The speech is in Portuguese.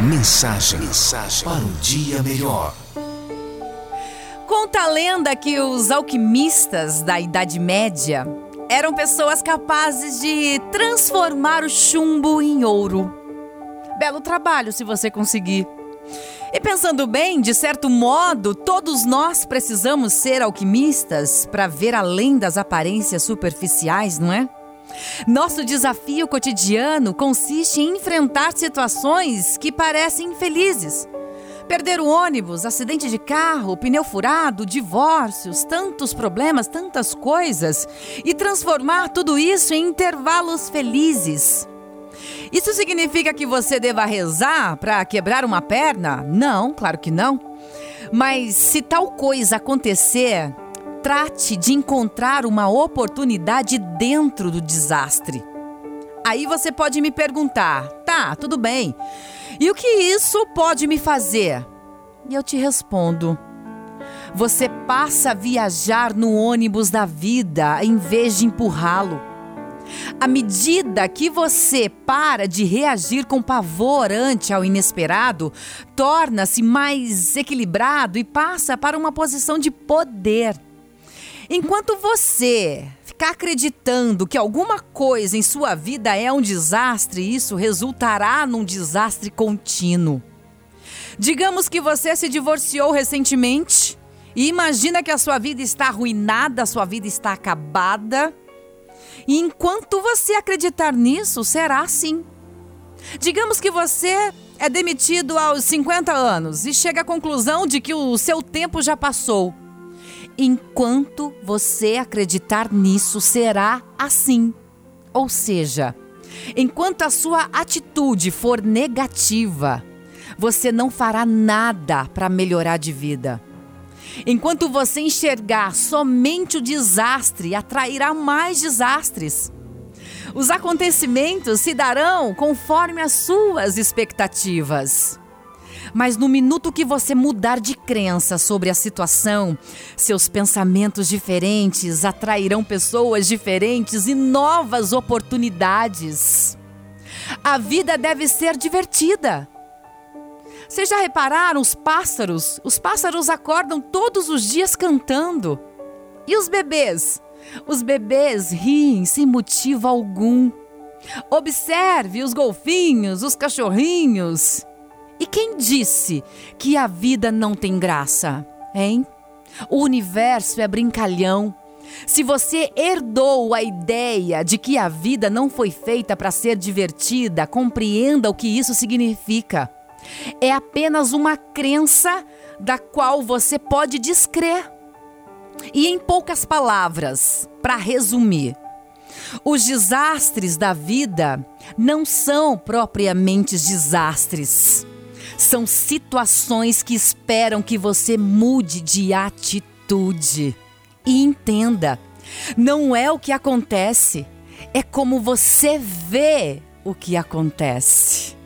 Mensagem, mensagem para um dia melhor. Conta a lenda que os alquimistas da Idade Média eram pessoas capazes de transformar o chumbo em ouro. Belo trabalho se você conseguir. E pensando bem, de certo modo, todos nós precisamos ser alquimistas para ver além das aparências superficiais, não é? Nosso desafio cotidiano consiste em enfrentar situações que parecem infelizes. Perder o ônibus, acidente de carro, pneu furado, divórcios, tantos problemas, tantas coisas, e transformar tudo isso em intervalos felizes. Isso significa que você deva rezar para quebrar uma perna? Não, claro que não. Mas se tal coisa acontecer, trate de encontrar uma oportunidade dentro do desastre. Aí você pode me perguntar: tá, tudo bem. E o que isso pode me fazer? E eu te respondo: você passa a viajar no ônibus da vida em vez de empurrá-lo. À medida que você para de reagir com pavor ante ao inesperado, torna-se mais equilibrado e passa para uma posição de poder. Enquanto você ficar acreditando que alguma coisa em sua vida é um desastre, isso resultará num desastre contínuo. Digamos que você se divorciou recentemente e imagina que a sua vida está arruinada, a sua vida está acabada. E enquanto você acreditar nisso, será assim. Digamos que você é demitido aos 50 anos e chega à conclusão de que o seu tempo já passou. Enquanto você acreditar nisso, será assim. Ou seja, enquanto a sua atitude for negativa, você não fará nada para melhorar de vida. Enquanto você enxergar somente o desastre, atrairá mais desastres. Os acontecimentos se darão conforme as suas expectativas. Mas no minuto que você mudar de crença sobre a situação, seus pensamentos diferentes atrairão pessoas diferentes e novas oportunidades. A vida deve ser divertida. Vocês já repararam os pássaros? Os pássaros acordam todos os dias cantando. E os bebês? Os bebês riem sem motivo algum. Observe os golfinhos, os cachorrinhos. E quem disse que a vida não tem graça? Hein? O universo é brincalhão. Se você herdou a ideia de que a vida não foi feita para ser divertida, compreenda o que isso significa. É apenas uma crença da qual você pode descrer. E em poucas palavras, para resumir, os desastres da vida não são propriamente desastres. São situações que esperam que você mude de atitude. E entenda, não é o que acontece, é como você vê o que acontece.